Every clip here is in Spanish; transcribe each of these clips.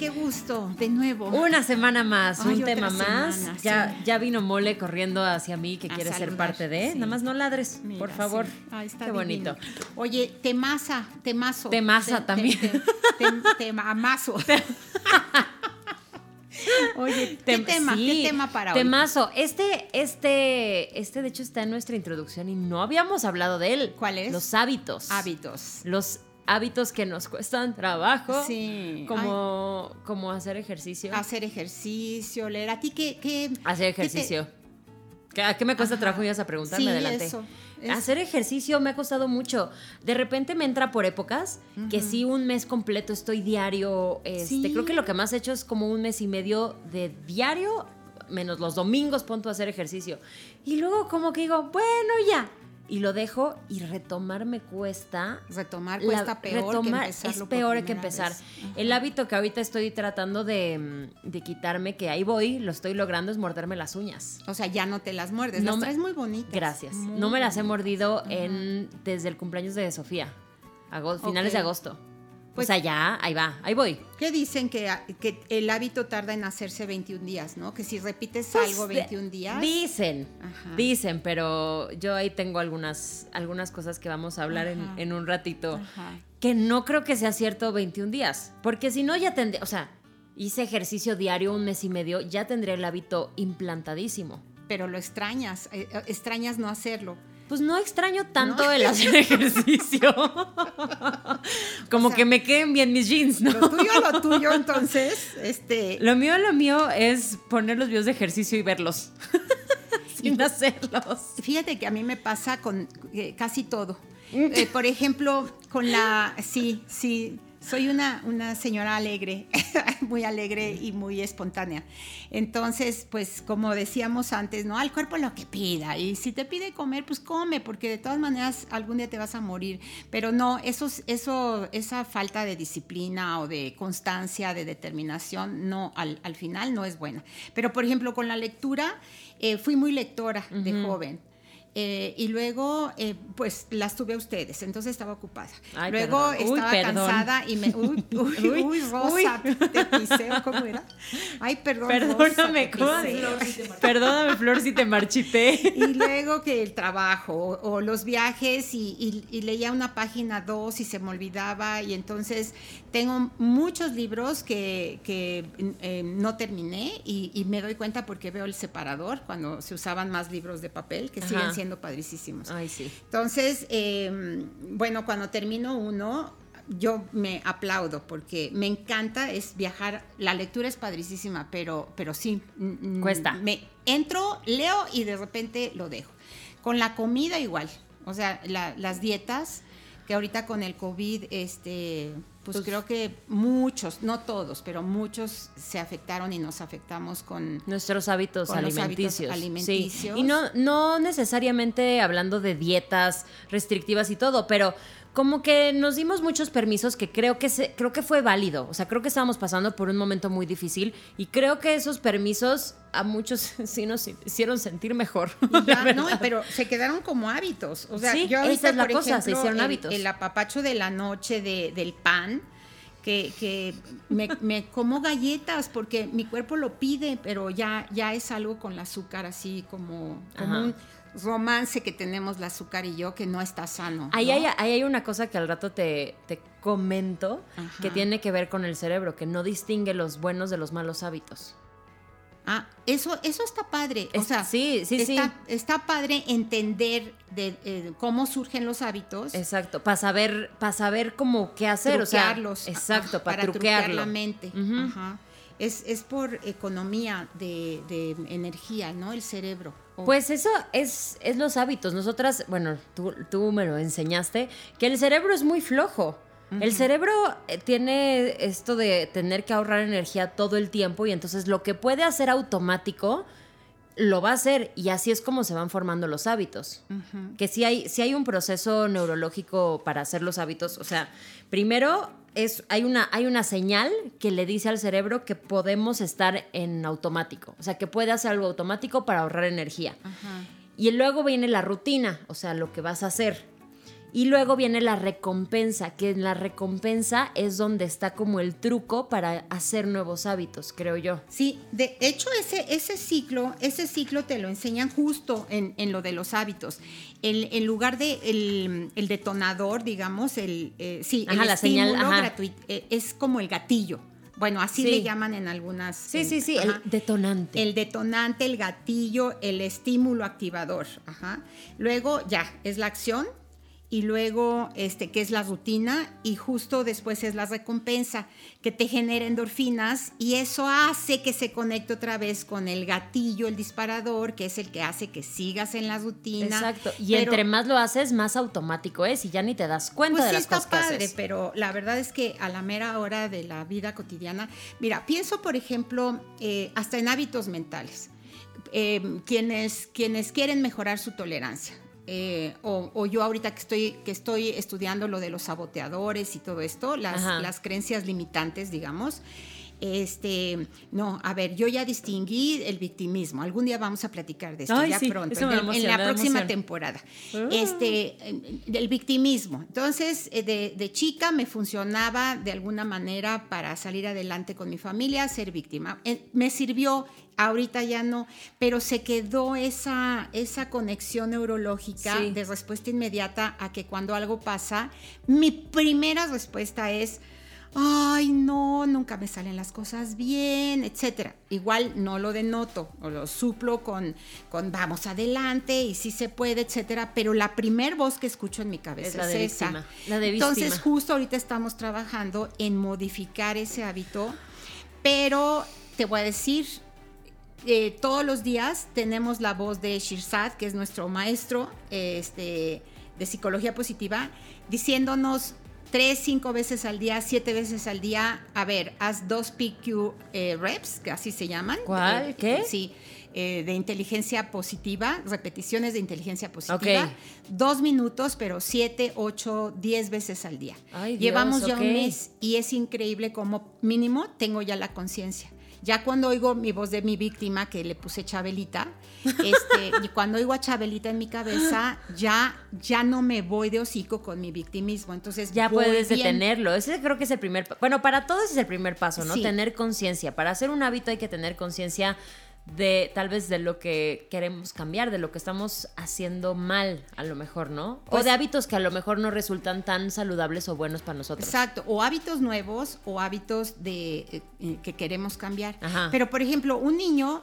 ¿Qué gusto, de nuevo. Una semana más, Ay, un tema más. semana, ya, sí. ya vino Mole corriendo hacia mí que A quiere ser parte de. sí. Nada más no ladres, Mira, por favor. sí. Ay, está Qué divino. bonito. Oye, temaza, temazo. Temaza Te- te- también. te- te- Temamazo. Oye, ¿qué Tem- tema? sí, ¿Qué tema para hoy? Temazo. Este, este, este de hecho está en nuestra introducción y no habíamos hablado de él. ¿Cuál es? Los hábitos. Hábitos. Los hábitos que nos cuestan trabajo. Sí. Como, como hacer ejercicio. Hacer ejercicio, leer. ¿A ti qué? qué Hacer qué te- ejercicio. ¿Qué- ¿A qué me cuesta Ajá. trabajo? Ibas a preguntarme Sí, adelante. eso, Hacer ejercicio me ha costado mucho. De repente me entra por épocas, que sí un mes completo estoy diario. Este, Sí. Creo que lo que más he hecho es como un mes y medio de diario, menos los domingos, punto a hacer ejercicio. Y luego como que digo, bueno, ya. Y lo dejo y retomar me cuesta. Retomar La- cuesta peor retomar que empezarlo es peor que empezar. El hábito que ahorita estoy tratando de, mm, de quitarme, que ahí voy, lo estoy logrando, es morderme las uñas. O sea, ya no te las muerdes. No las traes muy bonitas. Gracias. Muy no me las he mordido en, desde el cumpleaños de Sofía. Finales de agosto. Pues- o sea, ya, ahí va, ahí voy. ¿Qué dicen que, que el hábito tarda en hacerse 21 días, ¿no? Que si repites Pues, algo de- 21 días. Dicen, Ajá. dicen, pero yo ahí tengo algunas, algunas cosas que vamos a hablar en, un ratito. Ajá. Que no creo que sea cierto 21 días. Porque si no, ya tendría, o sea, hice ejercicio diario un mes y medio, ya tendría el hábito implantadísimo. Pero lo extrañas, eh, extrañas no hacerlo. Pues no extraño tanto ¿No? el hacer ejercicio. Como O sea, que me queden bien mis jeans, ¿no? Lo tuyo, lo tuyo, entonces, este, Lo mío, lo mío es poner los videos de ejercicio y verlos. Sin hacerlos. Fíjate que a mí me pasa con eh, casi todo. Mm. Eh, por ejemplo, con la... Sí, sí, soy una, una señora alegre, muy alegre y muy espontánea. Entonces, pues como decíamos antes, ¿no? Al cuerpo lo que pida. Y si te pide comer, pues come, porque de todas maneras algún día te vas a morir. Pero no, eso, eso, esa falta de disciplina o de constancia, de determinación, no, al, al final no es buena. Pero por ejemplo, con la lectura, eh, fui muy lectora de joven. Eh, y luego, eh, pues las tuve a ustedes, entonces estaba ocupada. Ay, luego perdón. Estaba cansada y me. Uy, uy, Uy, uy, Rosa, te piseo, ¿cómo era? Ay, perdón. Perdóname, Rosa, te ¿cómo? piseo. Perdóname, Flor, si te marchité. Y luego que el trabajo o, o los viajes y, y- y leía una página dos y se me olvidaba y entonces tengo muchos libros que, que, eh, no terminé y, y me doy cuenta porque veo el separador cuando se usaban más libros de papel que Ajá. siguen siendo padricísimos. Ay, sí. Entonces, eh, bueno, cuando termino uno, yo me aplaudo porque me encanta es viajar. La lectura es padricísima, pero, pero sí. Cuesta. Me entro, leo y de repente lo dejo. Con la comida igual. O sea, la- las dietas, que ahorita con el COVID, este, pues, Pues- creo que muchos, no todos, pero muchos se afectaron y nos afectamos con... Nuestros hábitos Con alimenticios. hábitos alimenticios. Sí. Y no, no necesariamente hablando de dietas restrictivas y todo, pero como que nos dimos muchos permisos que creo que se, creo que fue válido. O sea, creo que estábamos pasando por un momento muy difícil y creo que esos permisos a muchos sí nos hicieron sentir mejor. Ya, no, pero se quedaron como hábitos. O sea, Sí, yo esa ahorita, es la por cosa, se hicieron el- hábitos. El, apapacho de la noche de- del pan, que, que me, me como galletas porque mi cuerpo lo pide, pero ya, ya es algo con el azúcar así como, como Ajá. un romance que tenemos el azúcar y yo que no está sano. Ahí hay, ahí hay una cosa que al rato te, te comento Ajá. que tiene que ver con el cerebro, que no distingue los buenos de los malos hábitos. Ah, eso, eso está padre. O sea, sí, sí, sí. está, está padre entender de, eh, cómo surgen los hábitos. Exacto, para saber, para saber cómo qué hacer, o sea, truquearlos. exacto, ajá, para, truquear la mente. Ajá. Es, es por economía de, de energía, ¿no? El cerebro. Pues eso es, es los hábitos. Nosotras, bueno, tú, tú me lo enseñaste, que el cerebro es muy flojo. El cerebro eh, tiene esto de tener que ahorrar energía todo el tiempo y entonces lo que puede hacer automático lo va a hacer y así es como se van formando los hábitos. Que si hay, si hay un proceso neurológico para hacer los hábitos, o sea, primero es, hay, una, hay una señal que le dice al cerebro que podemos estar en automático, o sea, que puede hacer algo automático para ahorrar energía. Y luego viene la rutina, o sea, lo que vas a hacer. Y luego viene la recompensa, que en la recompensa es donde está como el truco para hacer nuevos hábitos, creo yo. Sí, de hecho ese, ese ciclo, ese ciclo te lo enseñan justo en, lo de los hábitos. El, en lugar de el, detonador, digamos, el, eh, sí, el la estímulo gratuito, eh, es como el gatillo. Bueno, así le llaman en algunas. Sí, sí, sí, el detonante. El detonante, el gatillo, el estímulo activador. Ajá. Luego ya, es la acción y luego este que es la rutina y justo después es la recompensa que te genera endorfinas y eso hace que se conecte otra vez con el gatillo, el disparador, que es el que hace que sigas en la rutina. Exacto. Y entre más lo haces, más automático es y ya ni te das cuenta pues de las cosas padre, Pero la verdad es que a la mera hora de la vida cotidiana, mira, pienso por ejemplo eh, hasta en hábitos mentales. Eh, quienes, quienes quieren mejorar su tolerancia eh, o, yo ahorita que estoy, que estoy estudiando lo de los saboteadores y todo esto, las, las creencias limitantes, digamos, este, no, a ver, yo ya distinguí el victimismo. Algún día vamos a platicar de esto, ya pronto, en, la próxima temporada. Ah. Este, el victimismo. Entonces, eh, de, de, chica me funcionaba de alguna manera para salir adelante con mi familia, ser víctima. Eh, me sirvió ahorita ya no, pero se quedó esa, esa conexión neurológica de respuesta inmediata a que cuando algo pasa, mi primera respuesta es, ay, no, nunca me salen las cosas bien, etcétera. Igual no lo denoto o lo suplo con, con vamos adelante y sí se puede, etcétera, pero la primer voz que escucho en mi cabeza es, esa. La de Entonces, justo ahorita estamos trabajando en modificar ese hábito, pero te voy a decir, eh, todos los días tenemos la voz de Shirzad, que es nuestro maestro este, de psicología positiva, diciéndonos tres, cinco veces al día, siete veces al día, a ver, haz dos PQ eh, reps, que así se llaman. ¿Cuál? Eh, ¿Qué? Sí. de inteligencia positiva, repeticiones de inteligencia positiva, dos minutos, pero siete, ocho, diez veces al día. Llevamos ya un mes y es increíble como mínimo tengo ya la conciencia. Ya cuando oigo mi voz de mi víctima, que le puse Chabelita, este, y cuando oigo a Chabelita en mi cabeza, ya, ya no me voy de hocico con mi victimismo. Entonces ya puedes detenerlo. Ese creo que es el primer, bueno, para todos es el primer paso, ¿no? Tener conciencia. Para hacer un hábito hay que tener conciencia de tal vez de lo que queremos cambiar, de lo que estamos haciendo mal, a lo mejor, ¿no? o pues de hábitos que a lo mejor no resultan tan saludables o buenos para nosotros. Exacto, o hábitos nuevos o hábitos de eh, eh, que queremos cambiar. Pero por ejemplo, un niño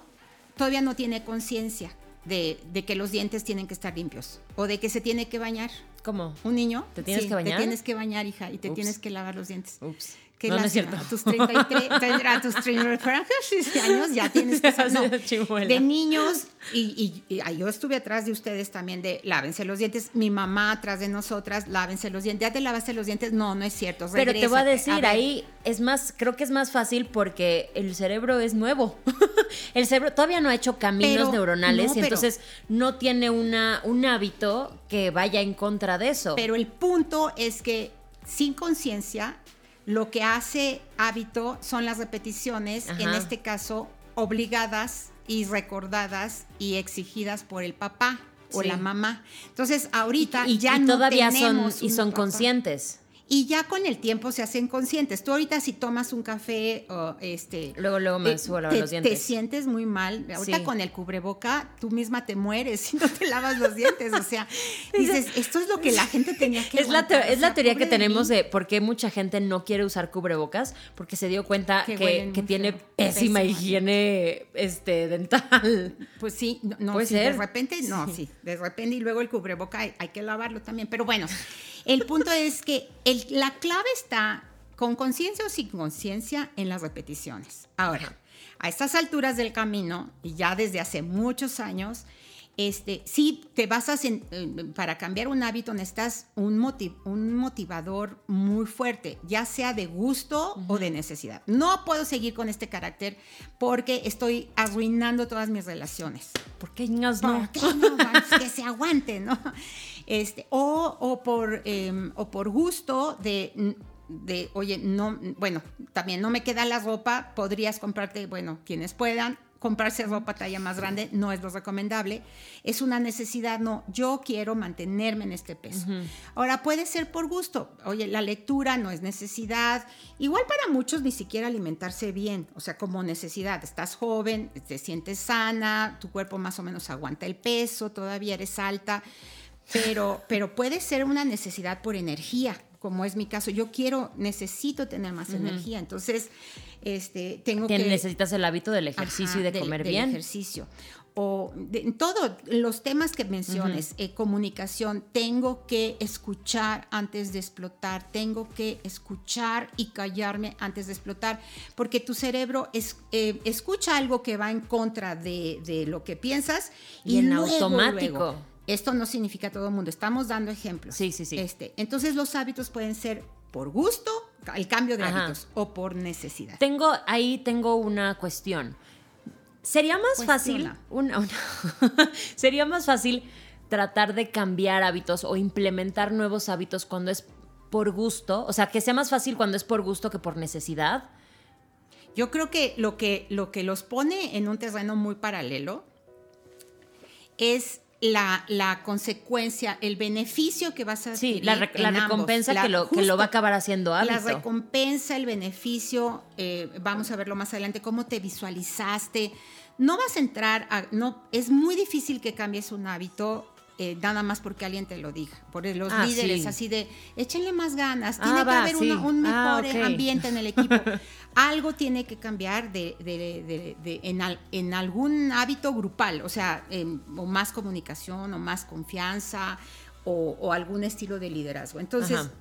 todavía no tiene conciencia de, que los dientes tienen que estar limpios o de que se tiene que bañar. ¿Cómo? Un niño. ¿Te tienes que bañar? Te tienes que bañar, hija, y te tienes que lavar los dientes. Ups que no, es cierto. A tus 33, a tus 33 años ya tienes que saber. de niños, y, yo estuve atrás de ustedes también de lávense los dientes. Mi mamá atrás de nosotras, lávense los dientes. Ya te lavaste los dientes. No, no es cierto. Pero te voy a decir, ahí es más, creo que es más fácil porque el cerebro es nuevo. el cerebro todavía no ha hecho caminos neuronales y entonces no tiene una, un hábito que vaya en contra de eso. Pero el punto es que sin conciencia lo que hace hábito son las repeticiones, en este caso obligadas y recordadas y exigidas por el papá o la mamá. Entonces, ahorita y, ya no todavía son y son conscientes y ya con el tiempo se hacen conscientes. Tú ahorita si tomas un café o este... Luego, luego me subo a lavar los dientes. Te sientes muy mal. Ahorita con el cubreboca tú misma te mueres si no te lavas los dientes. O sea, dices, esto es lo que la gente tenía que Es la, es la teoría que tenemos de, por qué mucha gente no quiere usar cubrebocas, porque se dio cuenta que, que, tiene pésima, higiene este, dental. Pues sí, no, ¿Puede ser? de repente, no, sí. de repente y luego el cubreboca hay, hay que lavarlo también. Pero bueno, el punto es que la clave está con conciencia o sin conciencia en las repeticiones. Ahora, a estas alturas del camino, y ya desde hace muchos años, Este, si te basas en, para cambiar un hábito necesitas un, un motivador muy fuerte, ya sea de gusto o de necesidad. No puedo seguir con este carácter porque estoy arruinando todas mis relaciones. ¿Por qué no? ¿Por qué no? que se aguante, ¿no? Este, o, o, por, em, o por gusto de de, oye, no, bueno, también no me queda la ropa, podrías comprarte, bueno, quienes puedan, comprarse ropa talla más grande no es lo recomendable. Es una necesidad, no, yo quiero mantenerme en este peso. Ahora puede ser por gusto. Oye, la lectura no es necesidad. Igual para muchos ni siquiera alimentarse bien, o sea, como necesidad. Estás joven, te sientes sana, tu cuerpo más o menos aguanta el peso, todavía eres alta. Pero, pero puede ser una necesidad por energía, como es mi caso. Yo quiero, necesito tener más energía. Entonces, este, tengo que... Necesitas el hábito del ejercicio y de comer bien. Del ejercicio. O en todos los temas que menciones, eh, comunicación, tengo que escuchar antes de explotar, tengo que escuchar y callarme antes de explotar, porque tu cerebro es, eh, escucha algo que va en contra de, lo que piensas y, en automático. Esto no significa todo el mundo, estamos dando ejemplos. Sí, sí, sí. Este, entonces los hábitos pueden ser por gusto, el cambio de hábitos, o por necesidad. Tengo, ahí tengo una cuestión. Sería más fácil, sería más fácil tratar de cambiar hábitos o implementar nuevos hábitos cuando es por gusto, o sea, que sea más fácil cuando es por gusto que por necesidad. Yo creo que lo que, lo que los pone en un terreno muy paralelo es la, la, consecuencia, el beneficio que vas a adquirir. Sí, la, recompensa que, lo, que lo va a acabar haciendo hábito. La recompensa, el beneficio, eh, vamos a verlo más adelante, cómo te visualizaste. No vas a entrar a, no, es muy difícil que cambies un hábito eh, nada más porque alguien te lo diga. Por los ah, líderes, así de, échenle más ganas, tiene ah, que haber un ah, mejor ambiente en el equipo. Algo tiene que cambiar de, en, algún hábito grupal, o sea, o más comunicación, o más confianza, o, algún estilo de liderazgo. Entonces,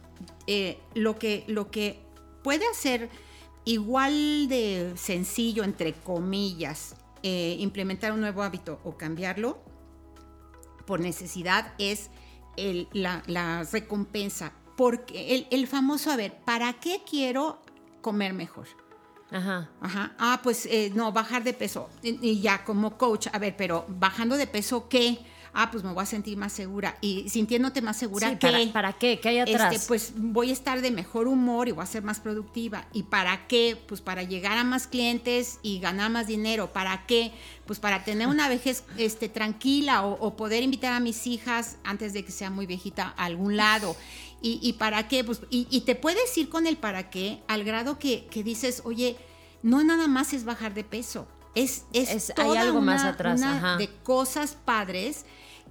eh, lo, que, lo que puede hacer igual de sencillo, entre comillas, eh, implementar un nuevo hábito o cambiarlo, por necesidad es la, recompensa. Porque el, famoso, a ver, ¿para qué quiero comer mejor? Ajá. Ajá. Ah, pues eh, no, bajar de peso. y, ya como coach, a ver, pero bajando de peso, ¿qué? Ah, pues me voy a sentir más segura. Y sintiéndote más segura, ¿qué? ¿Para, qué? ¿Qué hay atrás? Este, pues voy a estar de mejor humor y voy a ser más productiva. ¿Y para qué? Pues para llegar a más clientes y ganar más dinero. ¿Para qué? Pues para tener una vejez este, tranquila o, poder invitar a mis hijas antes de que sea muy viejita a algún lado. ¿Y, para qué? Pues, y, te puedes ir con el para qué al grado que, dices, oye, no nada más es bajar de peso. Es, es, hay algo más atrás de cosas padres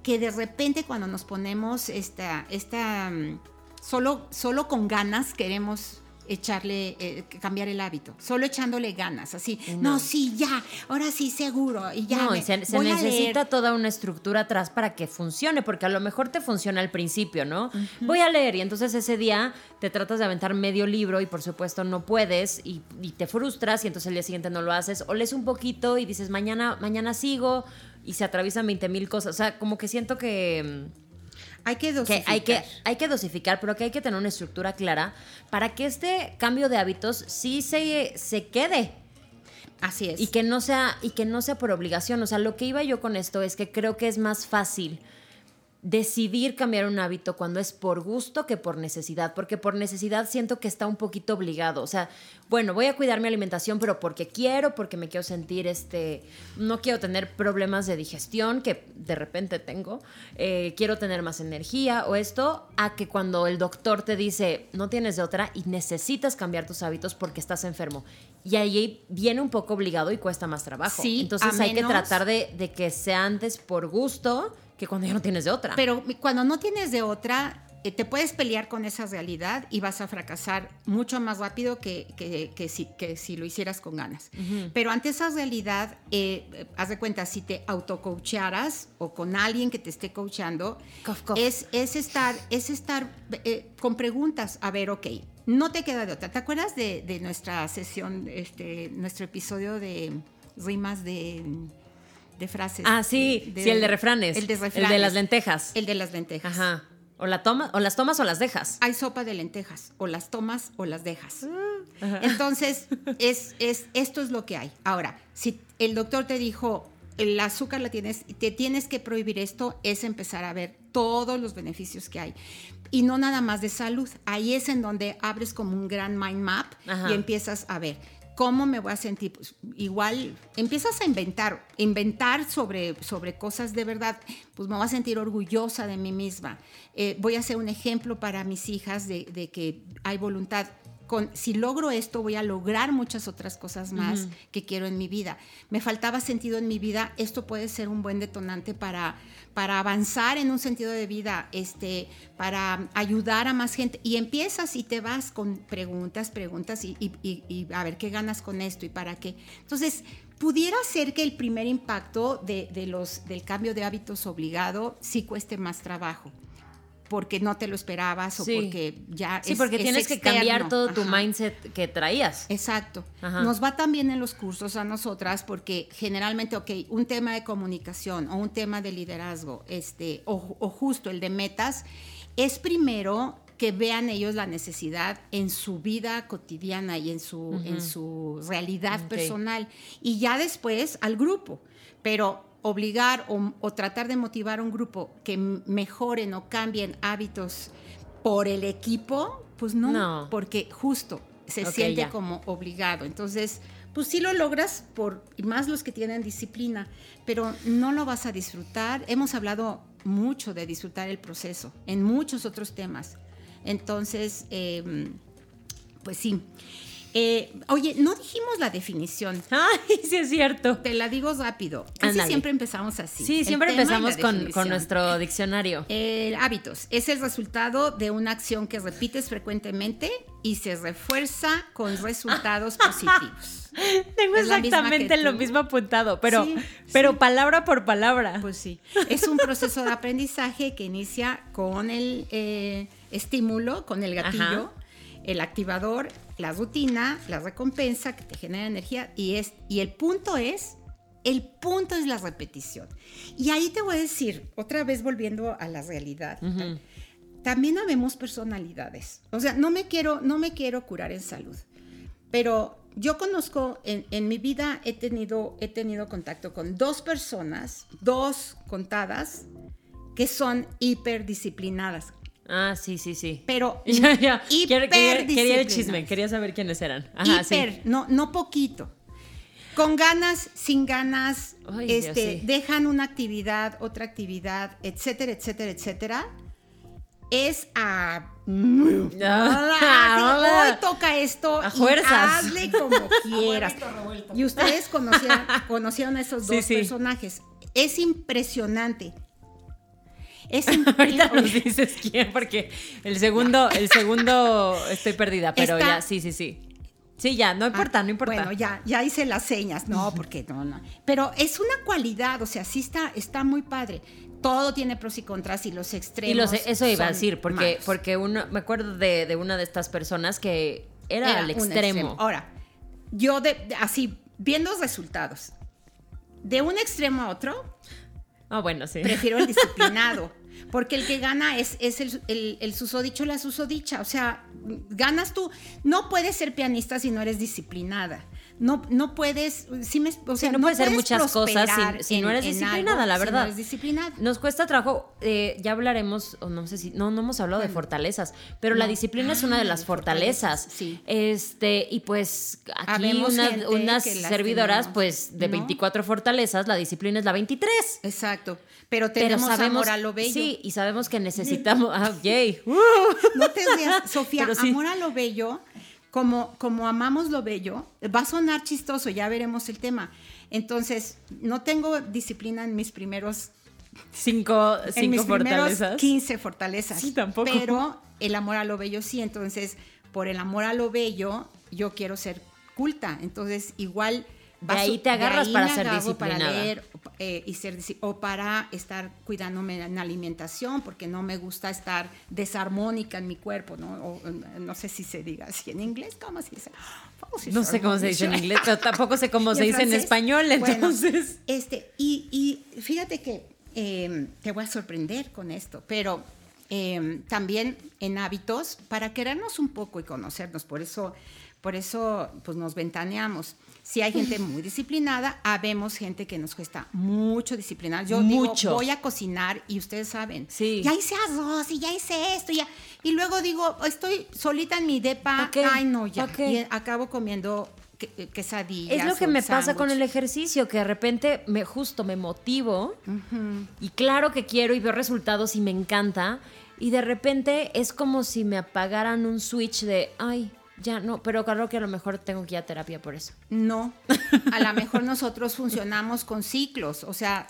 que de repente cuando nos ponemos esta, esta mm, solo, solo con ganas queremos echarle, eh, cambiar el hábito, solo echándole ganas, así, no, sí, ya, ahora sí, seguro, y ya. No, se, necesita toda una estructura atrás para que funcione, porque a lo mejor te funciona al principio, ¿no? Voy a leer y entonces ese día te tratas de aventar medio libro y por supuesto no puedes y, y te frustras y entonces el día siguiente no lo haces, o lees un poquito y dices, mañana, mañana sigo, y se atraviesan 20 mil cosas. O sea, como que siento que... Mm, hay que dosificar. hay, que, hay que dosificar, pero que hay que tener una estructura clara para que este cambio de hábitos sí se, se quede. Así es. Y que, no sea, y que no sea por obligación. O sea, lo que iba yo con esto es que creo que es más fácil decidir cambiar un hábito cuando es por gusto que por necesidad, porque por necesidad siento que está un poquito obligado. O sea, bueno, voy a cuidar mi alimentación, pero porque quiero, porque me quiero sentir, este, no quiero tener problemas de digestión que de repente tengo, eh, quiero tener más energía o esto, a que cuando el doctor te dice, no tienes de otra y necesitas cambiar tus hábitos porque estás enfermo. Y ahí viene un poco obligado y cuesta más trabajo. Sí, Entonces hay que tratar de, de que sea antes por gusto que cuando ya no tienes de otra. Pero cuando no tienes de otra, eh, te puedes pelear con esa realidad y vas a fracasar mucho más rápido que, que, si, que si, lo hicieras con ganas. Pero ante esa realidad, eh, haz de cuenta, si te autocoacharas o con alguien que te esté coachando, Es, es estar, es estar eh, con preguntas. A ver, ok, no te queda de otra. ¿Te acuerdas de, de nuestra sesión, este, nuestro episodio de rimas de de frases. Ah, sí, sí, el de refranes. El de refranes. El de las lentejas. El de las lentejas. Ajá. O, la toma, o las tomas o las dejas. Hay sopa de lentejas, o las tomas o las dejas. Ajá. Entonces, es, es, esto es lo que hay. Ahora, si el doctor te dijo, el azúcar la tienes, te tienes que prohibir esto, es empezar a ver todos los beneficios que hay. Y no nada más de salud. Ahí es en donde abres como un gran mind map Ajá. y empiezas a ver. ¿Cómo me voy a sentir? Pues, igual empiezas a inventar, inventar sobre, sobre cosas de verdad. Pues me voy a sentir orgullosa de mí misma. Eh, voy a ser un ejemplo para mis hijas de, de que hay voluntad. Con, si logro esto, voy a lograr muchas otras cosas más que quiero en mi vida. Me faltaba sentido en mi vida, esto puede ser un buen detonante para, para avanzar en un sentido de vida, este, para ayudar a más gente. Y empiezas y te vas con preguntas, preguntas y, y- y- y a ver qué ganas con esto y para qué. Entonces, pudiera ser que el primer impacto de, de los, del cambio de hábitos obligado sí cueste más trabajo. Porque no te lo esperabas o Sí. porque ya Sí, es- porque es tienes que cambiar todo tu mindset que traías. Exacto. Ajá. Nos va también en los cursos a nosotras porque generalmente, ok, un tema de comunicación o un tema de liderazgo, este, o, o justo el de metas, es primero que vean ellos la necesidad en su vida cotidiana y en su, en su realidad personal. Y ya después al grupo. Pero obligar o, o tratar de motivar a un grupo que mejoren o cambien hábitos por el equipo, pues no, No. porque justo se siente ya. como obligado. Entonces, pues sí lo logras por y más los que tienen disciplina, pero no lo vas a disfrutar. Hemos hablado mucho de disfrutar el proceso en muchos otros temas. Entonces, eh, pues sí. Eh, oye, no dijimos la definición. Ay, sí es cierto. Te la digo rápido. Casi siempre empezamos así. Sí, El siempre empezamos con, nuestro diccionario. El hábitos es el resultado de una acción que repites frecuentemente y se refuerza con resultados positivos. Tengo es exactamente lo mismo apuntado, pero, Sí, pero palabra por palabra. Pues sí, es un proceso de aprendizaje que inicia con el eh, estímulo, con el gatillo, el activador, la rutina, la recompensa que te genera energía y, es, y el punto es, el punto es la repetición. Y ahí te voy a decir, otra vez volviendo a la realidad, también habemos personalidades. O sea, no me quiero, no me quiero curar en salud, pero yo conozco, en, en mi vida he tenido, he tenido contacto con dos personas, dos contadas, que son hiperdisciplinadas. Ah, sí, sí, sí. Pero Ya, ya. Quería, quería el chisme, quería saber quiénes eran. Ajá, hiper, sí. no, no poquito. Con ganas, sin ganas, Ay, Dios, este, sí. dejan una actividad, otra actividad, etcétera, etcétera, etcétera. Es a. Ah, Ah, Hoy toca esto. A y fuerzas. Hazle como quieras. Y ustedes conocieron, conocieron a esos dos personajes. Es impresionante. Es Ahorita nos dices quién, porque el segundo, el segundo estoy perdida, pero ya, sí, sí, sí. Sí, ya, no importa, Ah, no importa. Bueno, ya, ya hice las señas, no, porque no, no. Pero es una cualidad, o sea, sí está, está muy padre. Todo tiene pros y contras y los extremos. Y lo sé, eso iba a decir, porque, malos. porque uno, me acuerdo de, de una de estas personas que era, al un extremo. Ahora, yo de- así, viendo los resultados, de un extremo a otro, Ah, bueno, sí. prefiero el disciplinado. Porque el que gana es, es el, el, el susodicho, la susodicha. O sea, ganas tú. No puedes ser pianista si no eres disciplinada. No, no puedes, sí me- o sea, no puedes hacer muchas cosas si- no eres disciplinada, algo la si verdad. no eres disciplinada. Nos cuesta trabajo, eh, ya hablaremos, o no sé si, no, no hemos hablado de fortalezas, pero la disciplina es una de Ah, las fortalezas. sí. Este, y pues aquí una- unas servidoras, tenemos, pues de ¿no? 24 fortalezas, la disciplina es la 23. Exacto. Pero Pero tenemos sabemos, amor a lo bello. sí, y sabemos que necesitamos, ah, yay. No te rías, Sofía, Pero sí. amor a lo bello, como, como amamos lo bello, va a sonar chistoso, ya veremos el tema. Entonces, no tengo disciplina en mis primeros, Cinco, en cinco mis primeros fortalezas. 15 fortalezas. Sí, tampoco. Pero el amor a lo bello sí, entonces, por el amor a lo bello, yo quiero ser culta. Entonces, igual De ahí te agarras ahí para ser agarro para disciplinada. leer eh, y ser o para estar cuidándome en la alimentación porque no me gusta estar desarmónica en mi cuerpo, ¿no? O, eh, no sé si se diga así en inglés, ¿cómo se dice? No sé cómo se dice en inglés, pero tampoco sé cómo ¿Y se dice en español, Bueno, entonces. este, y, y fíjate que eh, te voy a sorprender con esto, pero eh, también en hábitos, para querernos un poco y conocernos, por eso, por eso pues nos ventaneamos. Si hay gente muy disciplinada, habemos gente que nos cuesta mucho disciplinar. Yo Mucho. digo, voy a cocinar y ustedes saben, Sí. ya hice arroz y ya hice esto, y ya. Y luego digo, estoy solita en mi depa, ¿Pa qué? ay no, ya. Y acabo comiendo que- quesadillas. Es lo que me pasa con el ejercicio, que de repente me justo me motivo y claro que quiero y veo resultados y me encanta y de repente es como si me apagaran un switch de, ay, ya no, pero claro que a lo mejor tengo que ir a terapia por eso. No, a lo mejor nosotros funcionamos con ciclos, o sea,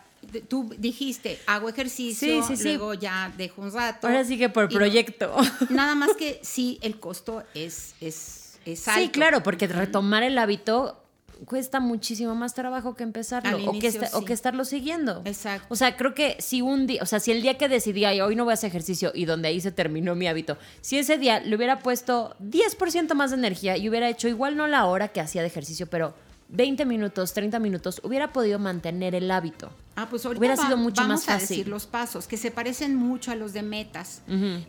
tú dijiste, hago ejercicio, Sí, sí, sí. luego ya dejo un rato. Ahora sí que por no- proyecto. nada más que sí, el costo es, es, es alto. Sí, claro, porque retomar el hábito cuesta muchísimo más trabajo que empezarlo o, que o que estarlo siguiendo. Exacto. O sea, creo que si un día, o sea, si el día que decidí, "Ay, hoy no voy a hacer ejercicio y donde ahí se terminó mi hábito, si ese día le hubiera puesto 10% más de energía y hubiera hecho igual no la hora que hacía de ejercicio, pero 20 minutos, 30 minutos, hubiera podido mantener el hábito. Ah, pues ahorita Hubiera va- sido mucho vamos más a fácil. decir los pasos, que se parecen mucho a los de metas,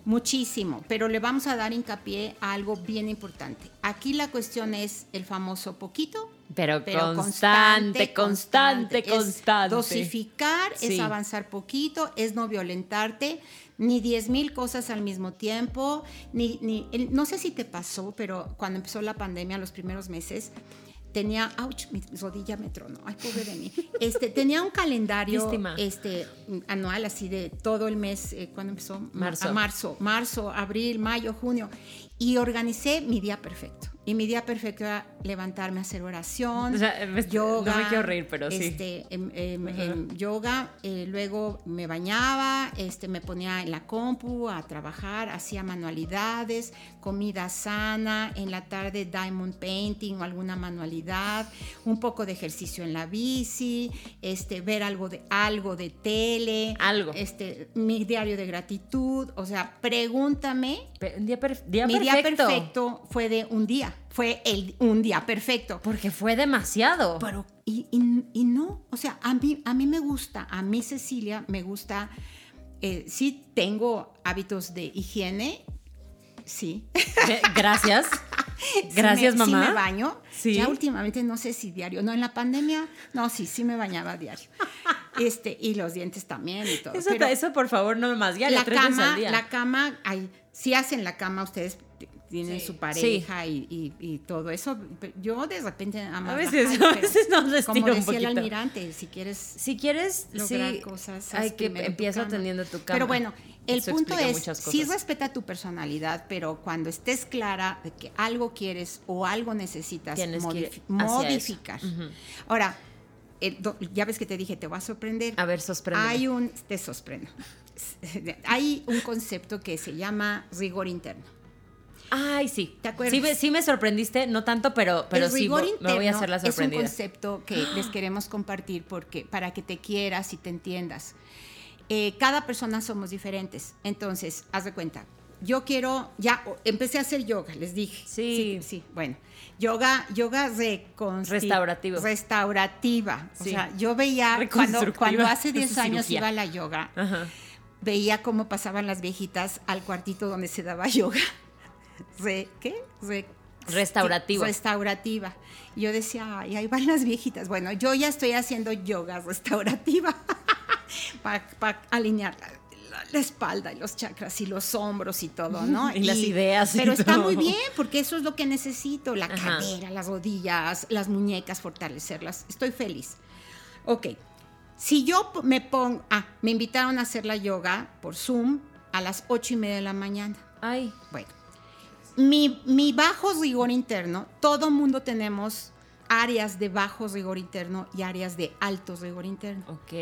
muchísimo, pero le vamos a dar hincapié a algo bien importante. Aquí la cuestión es el famoso poquito, Pero, constante, constante, constante. dosificar, Sí. es avanzar poquito, es no violentarte, ni 10 mil cosas al mismo tiempo, ni, ni el- no sé si te pasó, pero cuando empezó la pandemia, los primeros meses, tenía, ouch, mi rodilla me tronó, ay, pobre de mí. Este, tenía un calendario este, anual, así de todo el mes, eh, ¿cuándo empezó? Marzo. A marzo, marzo, abril, mayo, junio. Y organicé mi día perfecto. Y mi día perfecto era levantarme a hacer oración, O sea, me- yoga. no me quiero reír, pero sí. este, em- em- em, yoga, eh, luego me bañaba, este, me ponía en la compu a trabajar, hacía manualidades, comida sana, en la tarde diamond painting o alguna manualidad, un poco de ejercicio en la bici, este, ver algo de, algo de tele, Algo. este, mi diario de gratitud, o sea, pregúntame un día, per- día mi perfecto. día perfecto fue de un día, fue el, un día perfecto. Porque fue demasiado. Pero, y, y- y no, o sea, a mí, a mí me gusta, a mí Cecilia me gusta, eh, sí tengo hábitos de higiene, sí. Eh, Gracias. Sí Gracias, me- mamá. Sí me baño. Sí. Ya últimamente no sé si diario, no, en la pandemia, no, sí, sí me bañaba diario. Este, y los dientes también y todo. Eso, pero- eso, por favor, no me más. Ya la tres veces cama, al día. la cama, hay, si hacen la cama ustedes tienen Sí. su pareja y, y- y todo eso. Yo de repente más A veces- jalo, a pero veces nos estira Como un decía el almirante, si quieres Si quieres, lograr sí, cosas, hay que empieza cama. atendiendo tu cama. Pero bueno, el Eso punto es, sí respeta tu personalidad, pero cuando estés clara de que algo quieres o algo necesitas Tienes que ir modif- hacia eso. modificar. Ujú. Ahora, el do- ya ves que te dije, te va a sorprender. A ver, sorpréndeme. Hay un, te sorprendo. Hay un concepto que se llama rigor interno. Ay, sí. ¿Te acuerdas? Sí, me- sí me sorprendiste, no tanto, pero, pero el sí, rigor interno me voy a hacer la es un sorprendida. concepto que les queremos compartir porque para que te quieras y te entiendas. Eh, cada persona somos diferentes. Entonces, haz de cuenta. Yo quiero, ya o- empecé a hacer yoga, les dije. Sí. Sí, bueno. Yoga, yoga Restaurativo. Restaurativa. O Sí. sea, yo veía cuando, cuando hace Es 10 años cirugía. iba a la yoga, Ajá. veía cómo pasaban las viejitas al cuartito donde se daba yoga. Re, ¿Qué? Re- Restaurativa. Restaurativa. Y yo decía, ay, ahí van las viejitas. Bueno, yo ya estoy haciendo yoga restaurativa para alinear la, la- la espalda y los chakras y los hombros y todo, ¿no? Y las ideas y Pero está muy bien, porque eso es lo que necesito, la Ajá. cadera, las rodillas, las muñecas, fortalecerlas. Estoy feliz. Ok. Si yo me pongo, ah, me invitaron a hacer la yoga por Zoom a las ocho y media de la mañana. Ay, Bueno, mi, mi bajo rigor interno, todo mundo tenemos áreas de bajo rigor interno y áreas de alto rigor interno. Ok.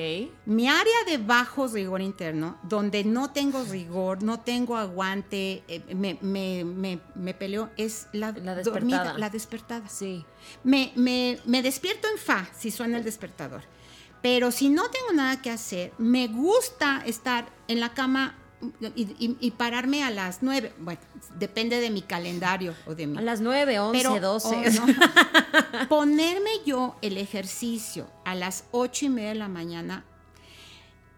Mi área de bajo rigor interno, donde no tengo rigor, no tengo aguante, eh, me, me, me, me peleo, es la, La dormida, despertada. la despertada. Sí. Me, me- me despierto en fa si suena el despertador. Pero si no tengo nada que hacer, me gusta estar en la cama y, y- y pararme a las nueve. Bueno, depende de mi calendario o de mi... A las 9, 11, Pero, 12. oh, no. Ponerme yo el ejercicio a las ocho y media de la mañana,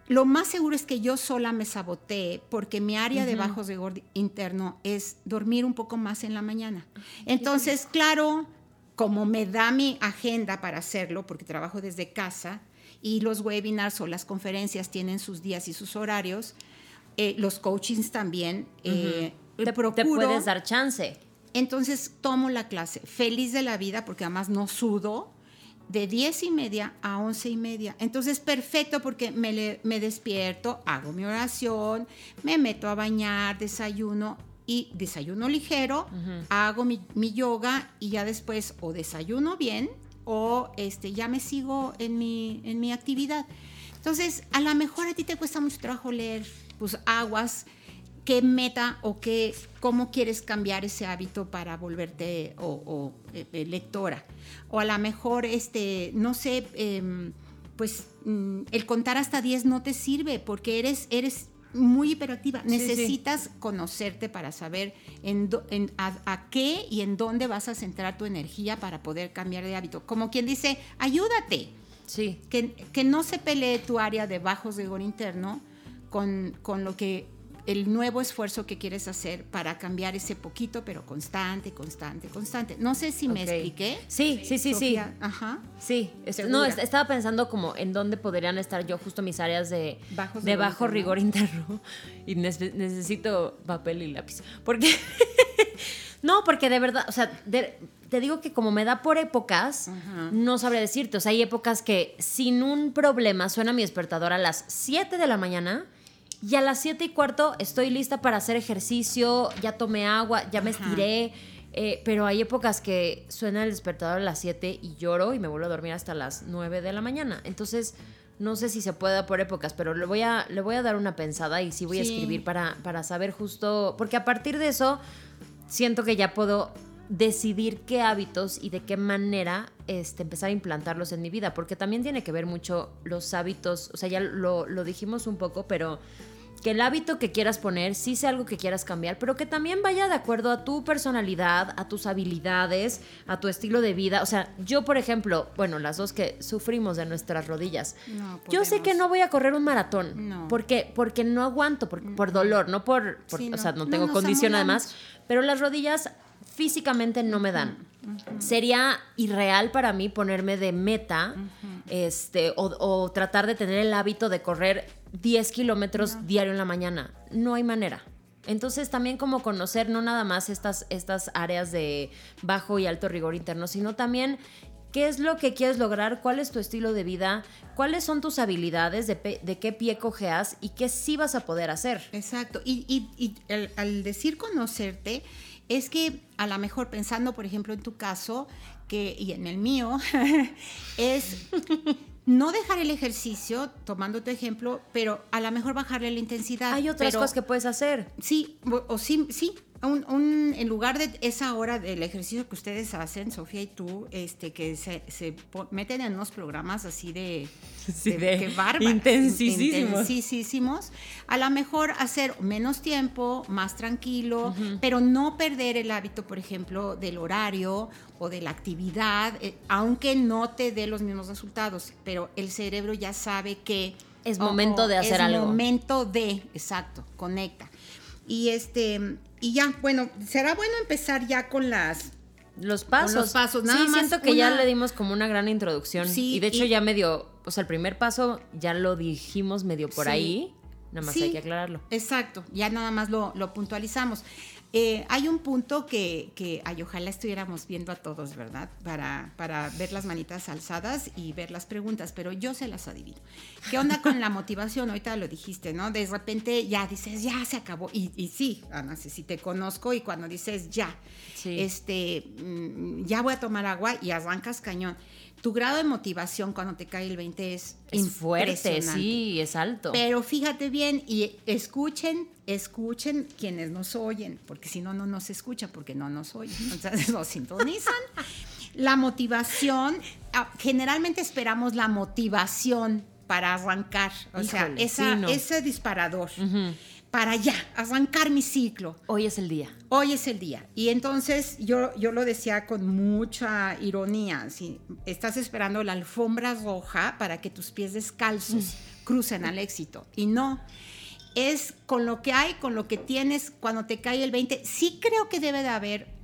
lo más seguro es que yo sola me sabotee porque mi área de bajo rigor interno es dormir un poco más en la mañana. Entonces, claro, como me da mi agenda para hacerlo, porque trabajo desde casa y los webinars o las conferencias tienen sus días y sus horarios, eh, los coachings también. eh, te, te procuro- puedes dar chance. entonces tomo la clase, feliz de la vida, porque además no sudo, de 10 y media a 11 y media. Entonces, perfecto, porque me, le- me despierto, hago mi oración, me meto a bañar, desayuno y desayuno ligero, hago mi, mi yoga y ya después o desayuno bien o este, ya me sigo en mi, en mi actividad. Entonces, a lo mejor a ti te cuesta mucho trabajo leer, pues aguas, qué meta o qué, cómo quieres cambiar ese hábito para volverte o, o, eh, lectora. O a lo mejor, este, no sé, em, pues mm, el contar hasta 10 no te sirve porque eres, eres muy hiperactiva. Sí, sí. Necesitas conocerte para saber en, do- en- a, a qué y en dónde vas a centrar tu energía para poder cambiar de hábito. Como quien dice, ayúdate Sí. que, que no se pelee tu área de bajo rigor interno con, con lo que el nuevo esfuerzo que quieres hacer para cambiar ese poquito, pero constante, constante, constante. No sé si me expliqué. Sí, sí, sí, sí. Ajá. Sí, est- Segura. no, est- estaba pensando como en dónde podrían estar yo justo mis áreas de, Bajos de rigor bajo interno. rigor interno y nece- necesito papel y lápiz. Porque, no, porque de verdad, o sea, de- te digo que como me da por épocas, Ajá. no sabría decirte, o sea, hay épocas que sin un problema suena mi despertador a las 7 de la mañana. Y a las 7 y cuarto estoy lista para hacer ejercicio, ya tomé agua, ya me Ajá. estiré, eh, pero hay épocas que suena el despertador a las 7 y lloro y me vuelvo a dormir hasta las 9 de la mañana. Entonces, no sé si se puede por épocas, pero le voy a, le voy a dar una pensada y sí voy a escribir para, para saber justo, porque a partir de eso siento que ya puedo decidir qué hábitos y de qué manera este, empezar a implantarlos en mi vida, porque también tiene que ver mucho los hábitos, o sea, ya lo, lo dijimos un poco, pero que el hábito que quieras poner sí sea algo que quieras cambiar, pero que también vaya de acuerdo a tu personalidad, a tus habilidades, a tu estilo de vida. O sea, yo, por ejemplo, bueno, las dos que sufrimos de nuestras rodillas, No yo sé que no voy a correr un maratón. No. ¿Por qué? Porque no aguanto, por, por dolor, no por, por- Sí, o sea, no. no No tengo condición además, pero las rodillas físicamente no me dan. Sería irreal para mí ponerme de meta este, o, o tratar de tener el hábito de correr 10 kilómetros diario en la mañana. No hay manera. Entonces también como conocer no nada más estas, estas áreas de bajo y alto rigor interno, sino también qué es lo que quieres lograr, cuál es tu estilo de vida, cuáles son tus habilidades, de, de qué pie cojeas y qué sí vas a poder hacer. Exacto. Y, y- al decir conocerte, es que a lo mejor pensando, por ejemplo, en tu caso, que, y en el mío, es no dejar el ejercicio, tomando tu ejemplo, pero a lo mejor bajarle la intensidad. Hay otras pero- cosas que puedes hacer. Sí, o, o sí, sí. Un- un- en lugar de esa hora del ejercicio que ustedes hacen, Sofía y tú, este, que se, meten en unos programas así de, Sí, de qué bárbaro, intensísimos. intensísimos, a lo mejor hacer menos tiempo, más tranquilo, pero no perder el hábito, por ejemplo, del horario o de la actividad, eh, aunque no te dé los mismos resultados, pero el cerebro ya sabe que Es momento de hacer es algo. momento de, exacto, conecta. Y este, y ya, bueno, será bueno empezar ya con las Los pasos. los pasos, nada sí, más siento que ya le dimos como una gran introducción. Sí, y de hecho y- ya medio, o sea, el primer paso ya lo dijimos medio por Sí. ahí. Nada más hay que aclararlo. Exacto, ya nada más lo, lo puntualizamos. Eh, hay un punto que, que ay, ojalá estuviéramos viendo a todos, ¿verdad? Para, para ver las manitas alzadas y ver las preguntas, pero yo se las adivino. ¿Qué onda con la motivación? Ahorita lo dijiste, ¿no? De repente ya dices, ya se acabó. Y, y sí, Ana, si te conozco y cuando dices ya, Sí. este, mm, ya voy a tomar agua y arrancas cañón. Tu grado de motivación cuando te cae el 20 es, Es fuerte, sí, es alto. Pero fíjate bien y escuchen, escuchen quienes nos oyen, porque si no, no nos escuchan, porque no nos oyen. Entonces nos sintonizan. La motivación, ah, generalmente esperamos la motivación para arrancar, o sea, Híjole, esa- sí, no. ese disparador, para ya, arrancar mi ciclo. Hoy es el día. Hoy es el día. Y entonces yo, yo lo decía con mucha ironía. Si estás esperando la alfombra roja para que tus pies descalzos crucen al éxito. Y no. Es con lo que hay, con lo que tienes, cuando te cae el 20. Sí creo que debe de haber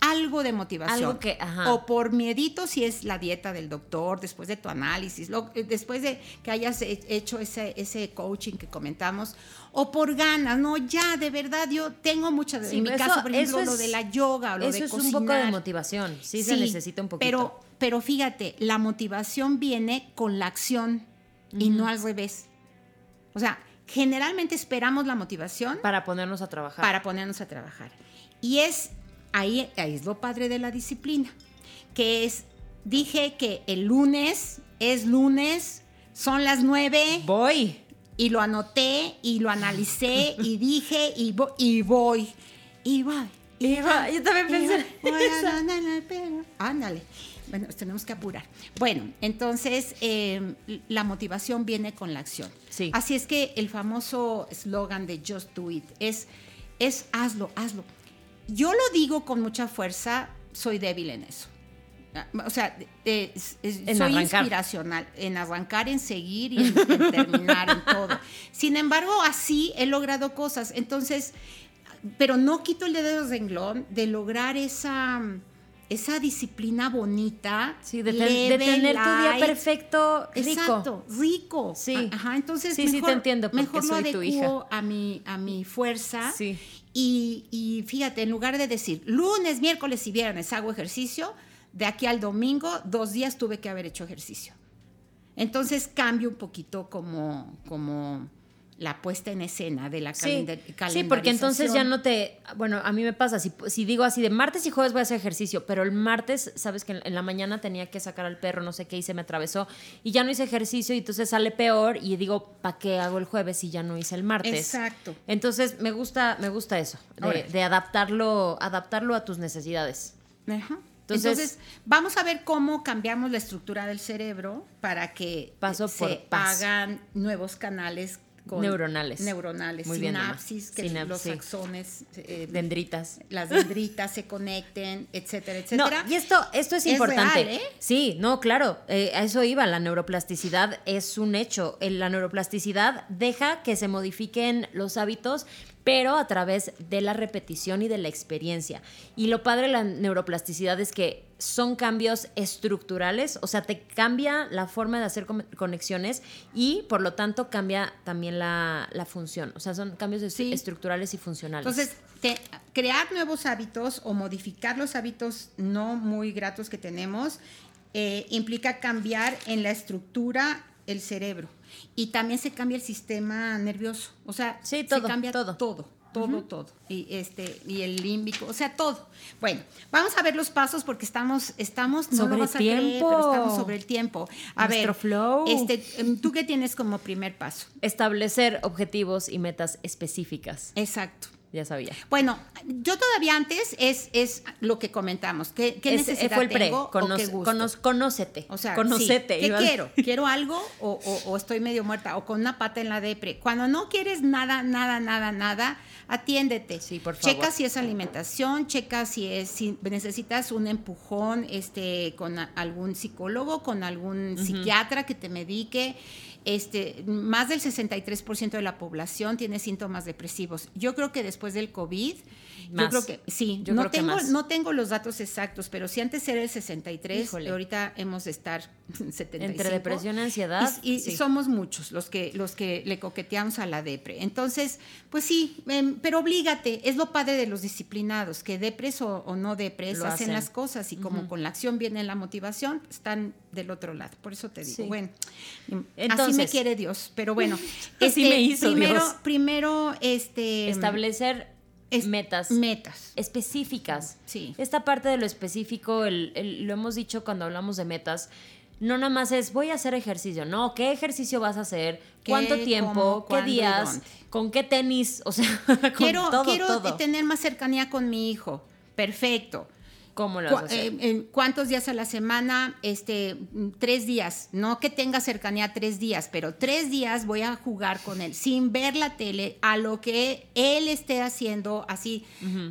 algo de motivación. Algo que- ajá. O por miedito si es la dieta del doctor, después de tu análisis, lo- eh, después de que hayas he- hecho ese, ese coaching que comentamos, o por ganas, no, ya, de verdad, yo tengo muchas, Sí, en mi eso- caso, por ejemplo, lo de la yoga o lo Eso de es un poco de cocinar. motivación. Sí, se necesita un poquito. Pero, pero fíjate, la motivación viene con la acción y no al revés. O sea, generalmente esperamos la motivación para ponernos a trabajar. para ponernos a trabajar. Y es ahí, ahí es lo padre de la disciplina, que es, dije que el lunes es lunes, son las nueve Voy. Y lo anoté y lo analicé y dije y, vo- y voy, y voy. Y va- yo también pensé voy, voy a. Ándale. Bueno, tenemos que apurar. Bueno, entonces eh, la motivación viene con la acción. Sí. Así es que el famoso eslogan de Just Do It es, es hazlo, hazlo. Yo lo digo con mucha fuerza, soy débil en eso. Ah, O sea, eh, soy arrancar. inspiracional en arrancar, en seguir y en, en terminar en todo. Sin embargo, así he logrado cosas. Entonces, pero no quito el dedo del renglón de lograr esa, esa disciplina bonita. Sí, de, tener tu día light. perfecto, rico. Exacto, rico. Sí. Ajá, entonces Sí, sí, mejor, te entiendo, porque mejor lo soy tu adecuo a mi, a mi fuerza. Sí. Y, y fíjate, en lugar de decir lunes, miércoles y viernes hago ejercicio, de aquí al domingo, dos días tuve que haber hecho ejercicio. Entonces cambio un poquito como, como la puesta en escena de la Sí, sí, porque entonces ya no te... Bueno, a mí me pasa, si, si digo así de martes y jueves voy a hacer ejercicio, pero el martes, sabes que en, en la mañana tenía que sacar al perro, no sé qué, y se me atravesó, y ya no hice ejercicio, y entonces sale peor, y digo, ¿para qué hago el jueves si ya no hice el martes? Exacto. Entonces me gusta, me gusta eso, de, de adaptarlo, adaptarlo a tus necesidades. Ajá. Entonces- Entonces, vamos a ver cómo cambiamos la estructura del cerebro para que Paso se paso. hagan nuevos canales con- Neuronales. neuronales, Muy bien, Emma. sinapsis, que Sinapsis, los axones, eh, Dendritas. las dendritas se conecten, etcétera, etcétera. No, y esto, esto es, Es importante. real, ¿eh? Sí, no, claro, eh, a eso iba. La neuroplasticidad es un hecho. La neuroplasticidad deja que se modifiquen los hábitos, pero a través de la repetición y de la experiencia. Y lo padre de la neuroplasticidad es que son cambios estructurales, o sea, te cambia la forma de hacer conexiones y por lo tanto cambia también la, la función. O sea, son cambios Sí. estructurales y funcionales. Entonces, te- crear nuevos hábitos o modificar los hábitos no muy gratos que tenemos eh, implica cambiar en la estructura el cerebro y también se cambia el sistema nervioso. O sea, Sí, se todo, cambia todo. todo, todo, todo. Y este y el límbico, o sea, todo. Bueno, vamos a ver los pasos porque estamos estamos no lo Sobre vas a creer, tiempo. pero estamos sobre el tiempo. A Nuestro ver, flow. este, em, ¿tú qué tienes como primer paso? Establecer objetivos y metas específicas. Exacto. Ya sabía. Bueno, yo todavía antes es, es lo que comentamos. ¿Qué, qué Ese necesidad fue el pre. tengo o Conoce- qué gusto? conoz- conócete. o sea, conocete. sí, ¿qué iba a- quiero? ¿Quiero algo o, o- o estoy medio muerta o con una pata en la depre? Cuando no quieres nada, nada, nada, nada, atiéndete. Sí, por favor. Checa si es alimentación, checa si es si necesitas un empujón este con a- algún psicólogo, con algún psiquiatra que te medique. Este, más del 63% de la población tiene síntomas depresivos. Yo creo que después del COVID, Más. yo creo que sí, Yo no, creo que tengo, más. no tengo los datos exactos, pero si antes era el 63, Híjole. ahorita hemos de estar 75. Entre depresión y ansiedad, Y, y sí. somos muchos los que, los que le coqueteamos a la depre. Entonces, pues sí, em, pero oblígate. Es lo padre de los disciplinados, que depres o, o no depres, Lo hacen, las cosas y como con la acción viene la motivación, están del otro lado. Por eso te digo, Sí. bueno, así me quiere Dios. Pero bueno, este, Así me hizo primero, Dios. primero, este, Establecer es- metas metas. específicas. Sí. Esta parte de lo específico, el- el- lo hemos dicho cuando hablamos de metas, no nada más es voy a hacer ejercicio, no, ¿qué ejercicio vas a hacer? ¿Qué, ¿Cuánto tiempo? cómo, ¿Qué días? ¿Con qué tenis? O sea, con Quiero, todo, quiero todo. tener más cercanía con mi hijo. Perfecto. ¿Cómo lo vas a Cu- hacer? eh, ¿Cuántos días a la semana? Este, mm, tres días. No que tenga cercanía tres días, pero tres días voy a jugar con él sin ver la tele a lo que él esté haciendo así,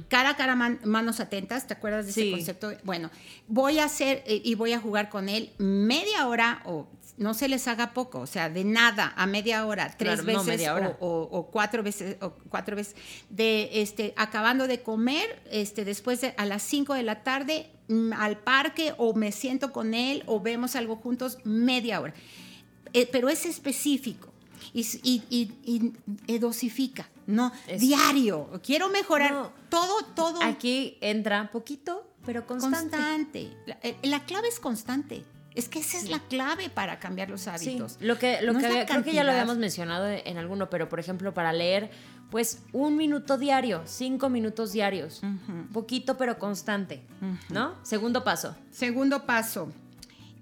cara a cara, man- manos atentas. ¿Te acuerdas de Sí. ese concepto? Bueno, voy a hacer eh, y voy a jugar con él media hora o no se les haga poco, o sea, de nada a media hora, tres Claro, no, veces media hora. o, o- o cuatro veces o cuatro veces de este acabando de comer este después de a las 5 de la tarde mm, al parque o me siento con él o vemos algo juntos media hora Eh, pero es específico y, y- y- y, dosifica no diario quiero mejorar No. todo todo Aquí entra poquito, pero constante. constante la, eh, la clave es constante es que esa es la clave para cambiar los Sí, hábitos lo que, lo No que había- creo que ya lo habíamos mencionado en alguno, pero por ejemplo, para leer, pues un minuto diario, cinco minutos diarios. Poquito, pero constante. ¿No? Segundo paso. Segundo paso.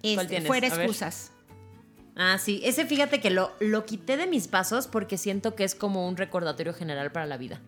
este, fuera excusas. Ah, sí. Ese fíjate que lo, lo quité de mis pasos porque siento que es como un recordatorio general para la vida.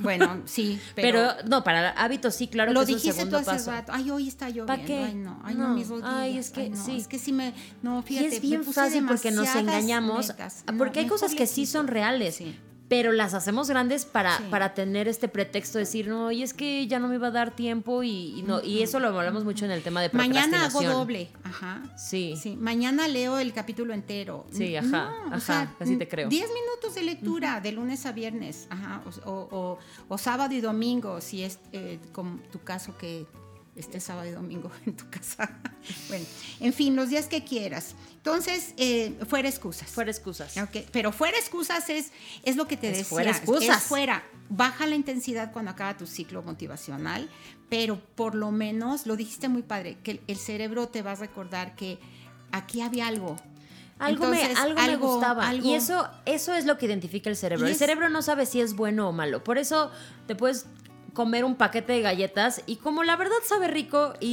Bueno, sí, Pero, pero, no, para hábitos sí, claro lo que es un dijiste tú segundo hace paso. rato. Ay, hoy está lloviendo. qué? Ay, no. Ay, no, No. mis rodillas. Ay, es que Ay, no, sí. Es que sí me. No, Y fíjate. es bien me puse fácil porque nos engañamos, metas. porque hay mejor cosas que sí son reales, Sí. Pero las hacemos grandes para, Sí. para tener este pretexto de decir, no, y es que ya no me iba a dar tiempo y, y no, y eso lo hablamos mucho en el tema de Mañana hago doble. Ajá. Sí. Sí, mañana leo el capítulo entero. Sí, ajá, No, o ajá, sea, así te creo. 10 minutos de lectura de lunes a viernes, ajá, o, o- o- o sábado y domingo, si es eh, como tu caso que esté sábado y domingo en tu casa. bueno, en fin, los días que quieras. Entonces, eh, fuera excusas. Fuera excusas. Ok, Pero fuera excusas es, es lo que te Es decía. fuera excusas. Es fuera. Baja la intensidad cuando acaba tu ciclo motivacional, pero por lo menos, lo dijiste muy padre, que el, cerebro te va a recordar que aquí había algo. Algo, me, algo, me gustaba. algo- Y eso, eso es lo que identifica el cerebro. El cerebro no sabe si es bueno o malo. Por eso te puedes comer un paquete de galletas y como la verdad sabe rico y,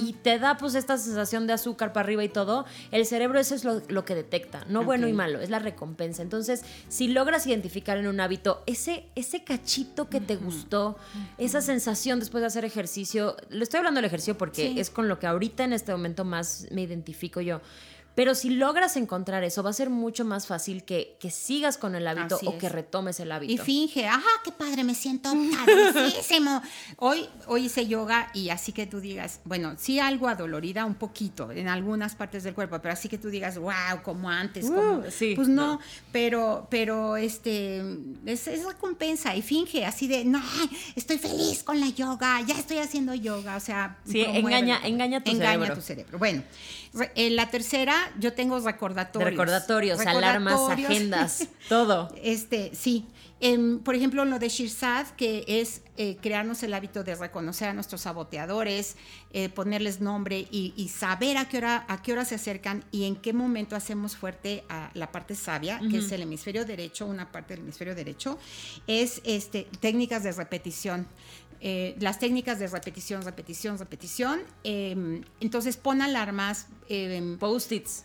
y- y te da pues esta sensación de azúcar para arriba y todo, el cerebro eso es lo, lo que detecta, no bueno y malo, es la recompensa. Entonces, si logras identificar en un hábito ese, ese cachito que te gustó, esa sensación después de hacer ejercicio, lo estoy hablando del ejercicio porque Sí. es con lo que ahorita en este momento más me identifico yo. Pero si logras encontrar eso, va a ser mucho más fácil que, que sigas con el hábito Así o es. que retomes el hábito. Y finge, ajá, qué padre, me siento padrísimo. hoy, hoy hice yoga y así que tú digas, bueno, sí algo adolorida un poquito en algunas partes del cuerpo, pero así que tú digas, wow, como antes, como, Uh, sí, pues no, no. pero, pero este, es, es recompensa y finge así de, no, estoy feliz con la yoga, ya estoy haciendo yoga, o sea, Sí, engaña- engaña tu engaña cerebro. tu cerebro. Bueno, en la tercera yo tengo recordatorios. Recordatorios, alarmas, agendas, todo. Este, sí. Em, por ejemplo, lo de Shirzad, que es eh, crearnos el hábito de reconocer a nuestros saboteadores, eh, ponerles nombre y, y saber a qué, hora, a qué hora se acercan y en qué momento hacemos fuerte a la parte sabia, que es el hemisferio derecho, una parte del hemisferio derecho, es este, técnicas de repetición. Eh, las técnicas de repetición, repetición, repetición. em, entonces pon alarmas. em, Post-its.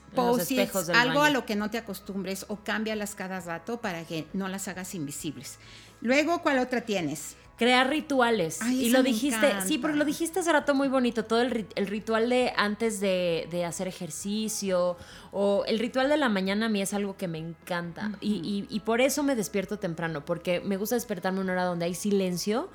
del algo a lo que no te acostumbres o cámbialas cada rato para que no las hagas invisibles. Luego, ¿cuál otra tienes? Crear rituales. Ay, y lo dijiste, encanta. sí, porque lo dijiste hace rato muy bonito, todo el, el ritual de antes de, de hacer ejercicio o el ritual de la mañana a mí es algo que me encanta. y, y- y por eso me despierto temprano, porque me gusta despertarme en una hora donde hay silencio.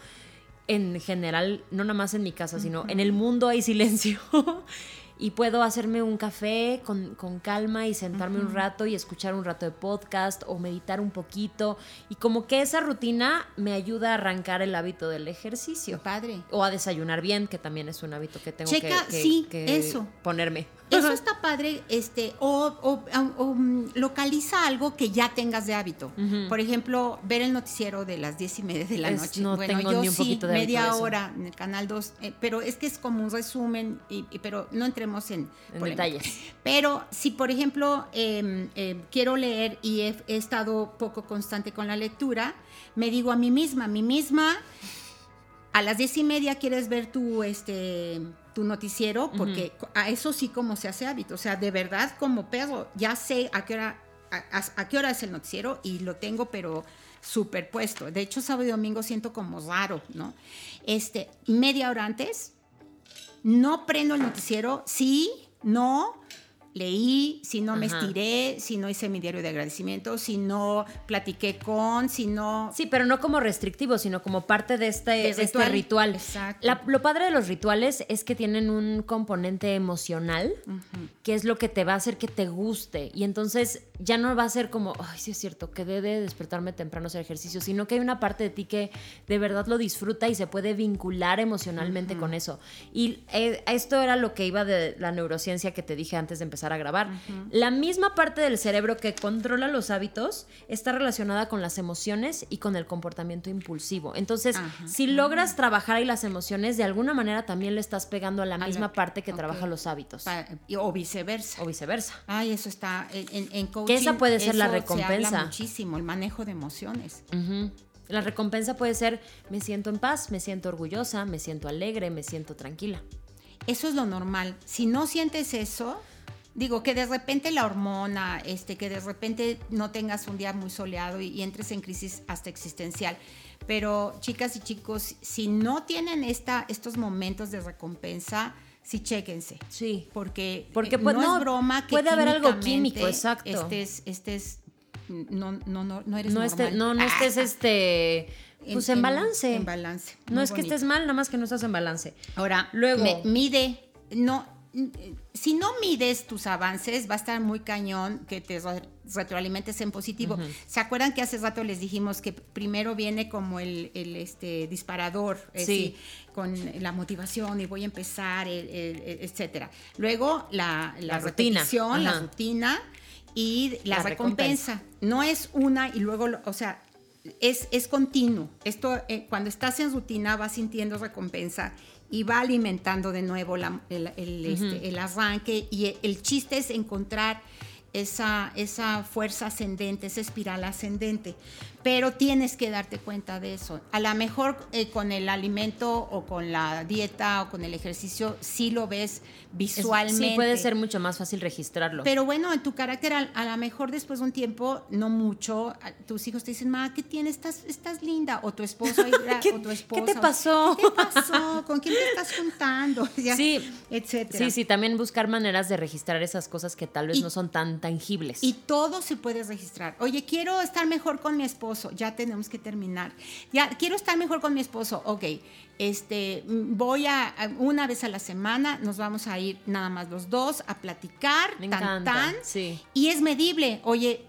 En general, no nada más en mi casa, sino en el mundo hay silencio. y puedo hacerme un café con, con calma y sentarme un rato y escuchar un rato de podcast o meditar un poquito. Y como que esa rutina me ayuda a arrancar el hábito del ejercicio. Padre. O a desayunar bien, que también es un hábito que tengo Checa, que, que- sí, que eso. ponerme. Eso está padre, este, o, o- o, mm, localiza algo que ya tengas de hábito. Por ejemplo, ver el noticiero de las diez y media de la Es- noche. no bueno, tengo yo ni un sí, poquito de media hora en el canal 2, pero es que es como un resumen, y, y- pero no entremos en, detalles. Pero si, por ejemplo, eh, eh, quiero leer y he, he estado poco constante con la lectura, me digo a mí misma, a mí misma, a las diez y media quieres ver tu, este, tu noticiero, porque a eso sí como se hace hábito. O sea, de verdad, como perro, ya sé a qué hora, a, a- a qué hora es el noticiero y lo tengo, pero superpuesto. De hecho, sábado y domingo siento como raro, ¿no? Este, media hora antes, no prendo el noticiero, sí, no, leí, si no me Ajá. estiré, si no hice mi diario de agradecimiento, si no platiqué con, si no... Sí, pero no como restrictivo, sino como parte de este, De este ritual. ritual. Exacto. La- lo padre de los rituales es que tienen un componente emocional, que es lo que te va a hacer que te guste. Y entonces ya no va a ser como, ay, sí es cierto, que debe de despertarme temprano hacer ejercicio, sino que hay una parte de ti que de verdad lo disfruta y se puede vincular emocionalmente con eso. Y eh, esto era lo que iba de la neurociencia que te dije antes de empezar a grabar. La misma parte del cerebro que controla los hábitos está relacionada con las emociones y con el comportamiento impulsivo. Entonces, si logras trabajar ahí las emociones, de alguna manera también le estás pegando a la la- misma parte que trabaja los hábitos. o viceversa. O viceversa. Ay, eso está en, en- coaching. Que esa puede ser la se recompensa. habla muchísimo, el manejo de emociones. La recompensa puede ser, me siento en paz, me siento orgullosa, me siento alegre, me siento tranquila. Eso es lo normal. Si no sientes eso, digo que de repente la hormona, este, que de repente no tengas un día muy soleado y, y entres en crisis hasta existencial. Pero chicas y chicos, si no tienen esta, estos momentos de recompensa, sí chéquense. Sí. Porque, Porque, eh, pues, no, no, es broma que puede haber algo químico, exacto. Estés, estés, no, no, no, no eres No, normal. esté- no, no estés Ah, este, pues en, balance. En balance. No es que estés mal, nada más que no estás en balance. Ahora, Luego- me- mide, no, si no mides tus avances, va a estar muy cañón que te re- retroalimentes en positivo. ¿Se acuerdan que hace rato les dijimos que primero viene como el, el, este, disparador, Sí. con la motivación y voy a empezar, el- el- el- etcétera. Luego la, la, La rutina. la rutina y la, La recompensa. No es una y luego, o sea, es, es continuo. Esto, eh, cuando estás en rutina, vas sintiendo recompensa y va alimentando de nuevo la- el, el, este, el arranque. Y el chiste es encontrar esa, esa fuerza ascendente, esa espiral ascendente. Pero tienes que darte cuenta de eso. A lo mejor eh, con el alimento o con la dieta o con el ejercicio, sí lo ves Es- visualmente. sí, puede ser mucho más fácil registrarlo. Pero bueno, en tu carácter, a, a lo mejor después de un tiempo, no mucho, a- tus hijos te dicen, ma, ¿qué tienes? Estás, estás linda. O tu esposo, ¿Qué- o tu qué esposa. te pasó? ¿Qué pasó? ¿Con quién te estás juntando? Ya, Sí. Etcétera. Sí, sí, también buscar maneras de registrar esas cosas que tal vez Y- no son tan tangibles. Y todo se puede registrar. Oye, quiero estar mejor con mi esposo. Ya tenemos que terminar. Ya quiero estar mejor con mi esposo. Ok, este, voy a, una vez a la semana, nos vamos a ir nada más los dos a platicar, Me tan, encanta, tan. sí. Y es medible. Oye,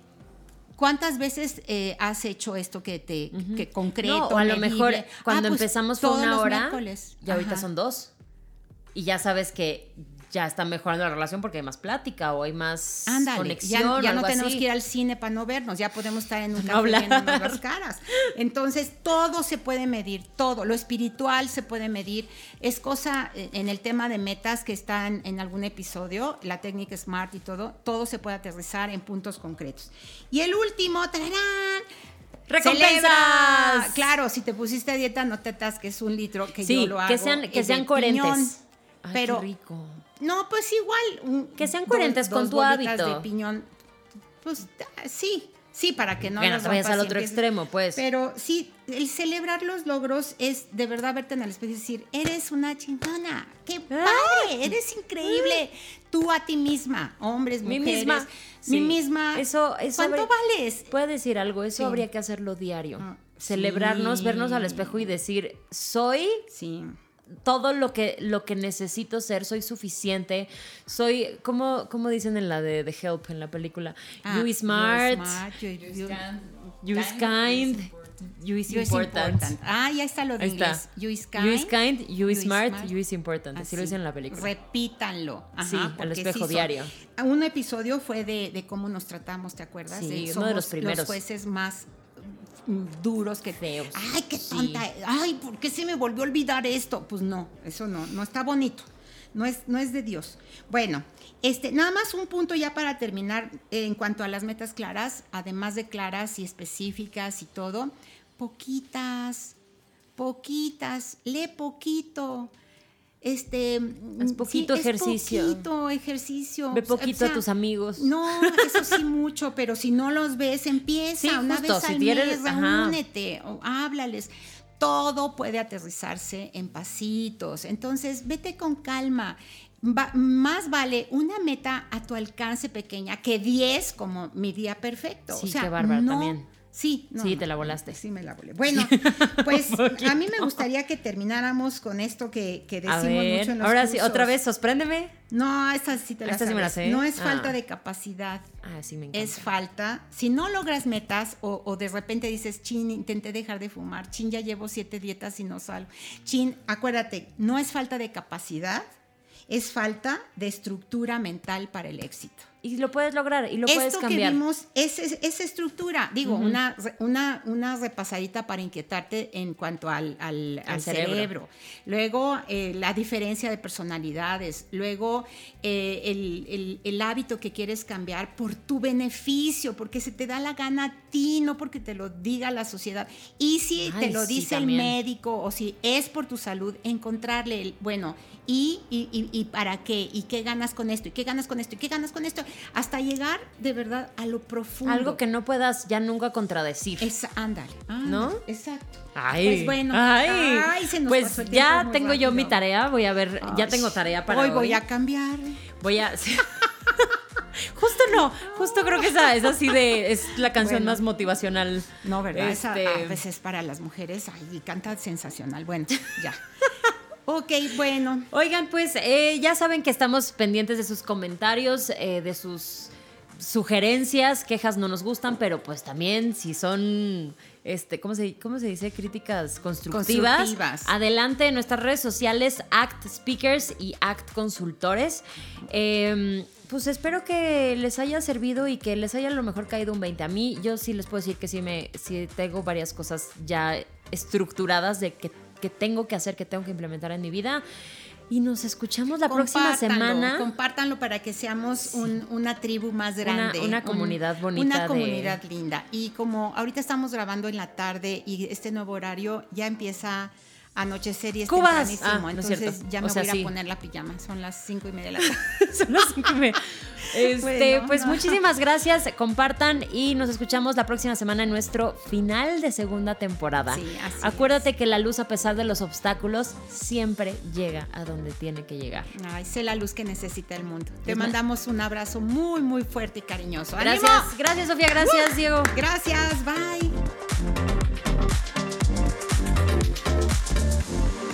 ¿cuántas veces eh, has hecho esto que te, que concreto? No, o a lo mejor Ah, cuando pues, empezamos fue una hora miércoles. y ahorita Ajá. son dos. Y ya sabes que ya está mejorando la relación porque hay más plática o hay más conexión. ya, ya no tenemos así. que ir al cine para no vernos, ya podemos estar en un No café las caras. Entonces, todo se puede medir, todo. Lo espiritual se puede medir. Es cosa, eh, en el tema de metas que están en algún episodio, la técnica SMART y todo, todo se puede aterrizar en puntos concretos. Y el último. ¡Recompensas! Celebra. Claro, si te pusiste a dieta, no te atasques un litro, que Sí, yo lo hago. que sean, que sean coherentes. piñón. Ay, pero qué rico. no, pues igual. Que sean dos- coherentes con dos tu hábito. de piñón. Pues ah, sí, sí, para que no Bueno, las te vayas al otro empieces- extremo, pues. Pero sí, el celebrar los logros es de verdad verte en el espejo y decir, eres una chingona, qué Ah. padre, eres increíble. Tú a ti misma, hombres, Mi mujeres. misma. Mi misma. Eso, eso ¿Cuánto habría- vales? Puede decir algo, eso Sí. habría que hacerlo diario. Ah, Celebrarnos, sí. vernos al espejo y decir, soy Sí. Todo lo que, lo que necesito ser, soy suficiente, soy, como, como dicen en la de, The Help, en la película, Ah, you is smart, you- You you- stand- you is kind, kind, you is you is important. Ah, ya está lo de Ahí está. inglés. You is kind. You is kind, you is is smart, smart. you is important. Así lo Así. dicen en la película. Repítanlo. Ajá, Sí, al espejo son- diario. Un episodio fue de, de cómo nos tratamos, ¿te acuerdas? Sí, De- uno de los somos primeros. Los jueces más duros que Feos. Ay, qué Sí. tonta. Ay, ¿por qué se me volvió a olvidar esto? Pues no, eso no, no está bonito. No es, no es de Dios. Bueno, este, nada más un punto ya para terminar eh, en cuanto a las metas claras, además de claras y específicas y todo, poquitas, poquitas, lee poquito. Este, sí, poquito es ejercicio. poquito ejercicio. Ve O sea, poquito a tus amigos. No, eso sí mucho, pero si no los ves, empieza Sí, una justo, vez si al tienes- mes, reúnete, o háblales. Todo puede aterrizarse en pasitos. Entonces, vete con calma. Va- más vale una meta a tu alcance pequeña que 10 como mi día perfecto. Sí, o sea, qué bárbaro no- también. Sí, no, Sí, no, te la volaste. Sí, me la volé. Bueno, pues a mí me gustaría que termináramos con esto que, que decimos ver, mucho en los ahora sí, otra vez, sorpréndeme. No, esta sí te la Esta sí me la sabes. sé. No es Ah. falta de capacidad, Ah, sí, me encanta. es falta. Si no logras metas o, o de repente dices, chin, intenté dejar de fumar, chin, ya llevo siete dietas y no salgo. Chin, acuérdate, no es falta de capacidad, es falta de estructura mental para el éxito. Y lo puedes lograr y lo puedes Esto cambiar. que vimos es, estructura, digo, una, una, una repasadita para inquietarte en cuanto al, al- cerebro. cerebro. Luego, eh, la diferencia de personalidades. Luego, eh, el, el- el hábito que quieres cambiar por tu beneficio, porque se te da la gana a ti, no porque te lo diga la sociedad. Y si te lo sí, dice el médico o si es por tu salud, encontrarle el, bueno, ¿y, y, y- y para qué? ¿Y qué ganas con esto? ¿Y qué ganas con esto? ¿Y qué ganas con esto? Hasta llegar de verdad a lo profundo. Algo que no puedas ya nunca contradecir. Es, ándale, ándale, ¿No? Exacto. Ay, Pues bueno, ay, ay, se nos pues ya tengo yo mi tarea, voy a ver, ya tengo tarea para hoy. hoy. voy a cambiar. Voy a Justo no, justo creo que esa es así de es la canción Bueno. más motivacional. No, ¿verdad? Esa Este, a veces para las mujeres, ay, canta sensacional. Bueno, ya. Ok, bueno. Oigan, pues eh, ya saben que estamos pendientes de sus comentarios, eh, de sus sugerencias, quejas no nos gustan, pero pues también si son, este, ¿cómo se, cómo se dice? Críticas constructivas. Constructivas. Adelante en nuestras redes sociales, Act Speakers y Act Consultores. Eh, pues espero que les haya servido y que les haya a lo mejor caído un 20. A mí, yo sí les puedo decir que sí, me, sí tengo varias cosas ya estructuradas de que, que tengo que hacer, que tengo que implementar en mi vida. Y nos escuchamos la próxima semana. Compártanlo para que seamos un- una tribu más grande. una un- comunidad bonita Una de- comunidad linda. Y como ahorita estamos grabando en la tarde y este nuevo horario ya empieza anochecer y es tempranísimo. Ah, no es entonces cierto. ya O me sea, voy a sí. poner la pijama. Son las cinco y media de la tarde. Son las cinco y media. Este, Bueno, pues no. muchísimas gracias, compartan y nos escuchamos la próxima semana en nuestro final de segunda temporada. Sí, así Acuérdate que la luz, a pesar de los obstáculos, siempre llega a donde tiene que llegar. Ay, sé la luz que necesita el mundo. Te mandamos un abrazo muy, muy fuerte y cariñoso. ¡Ánimo! Gracias, gracias Sofía, gracias Diego. Gracias, bye. podcast.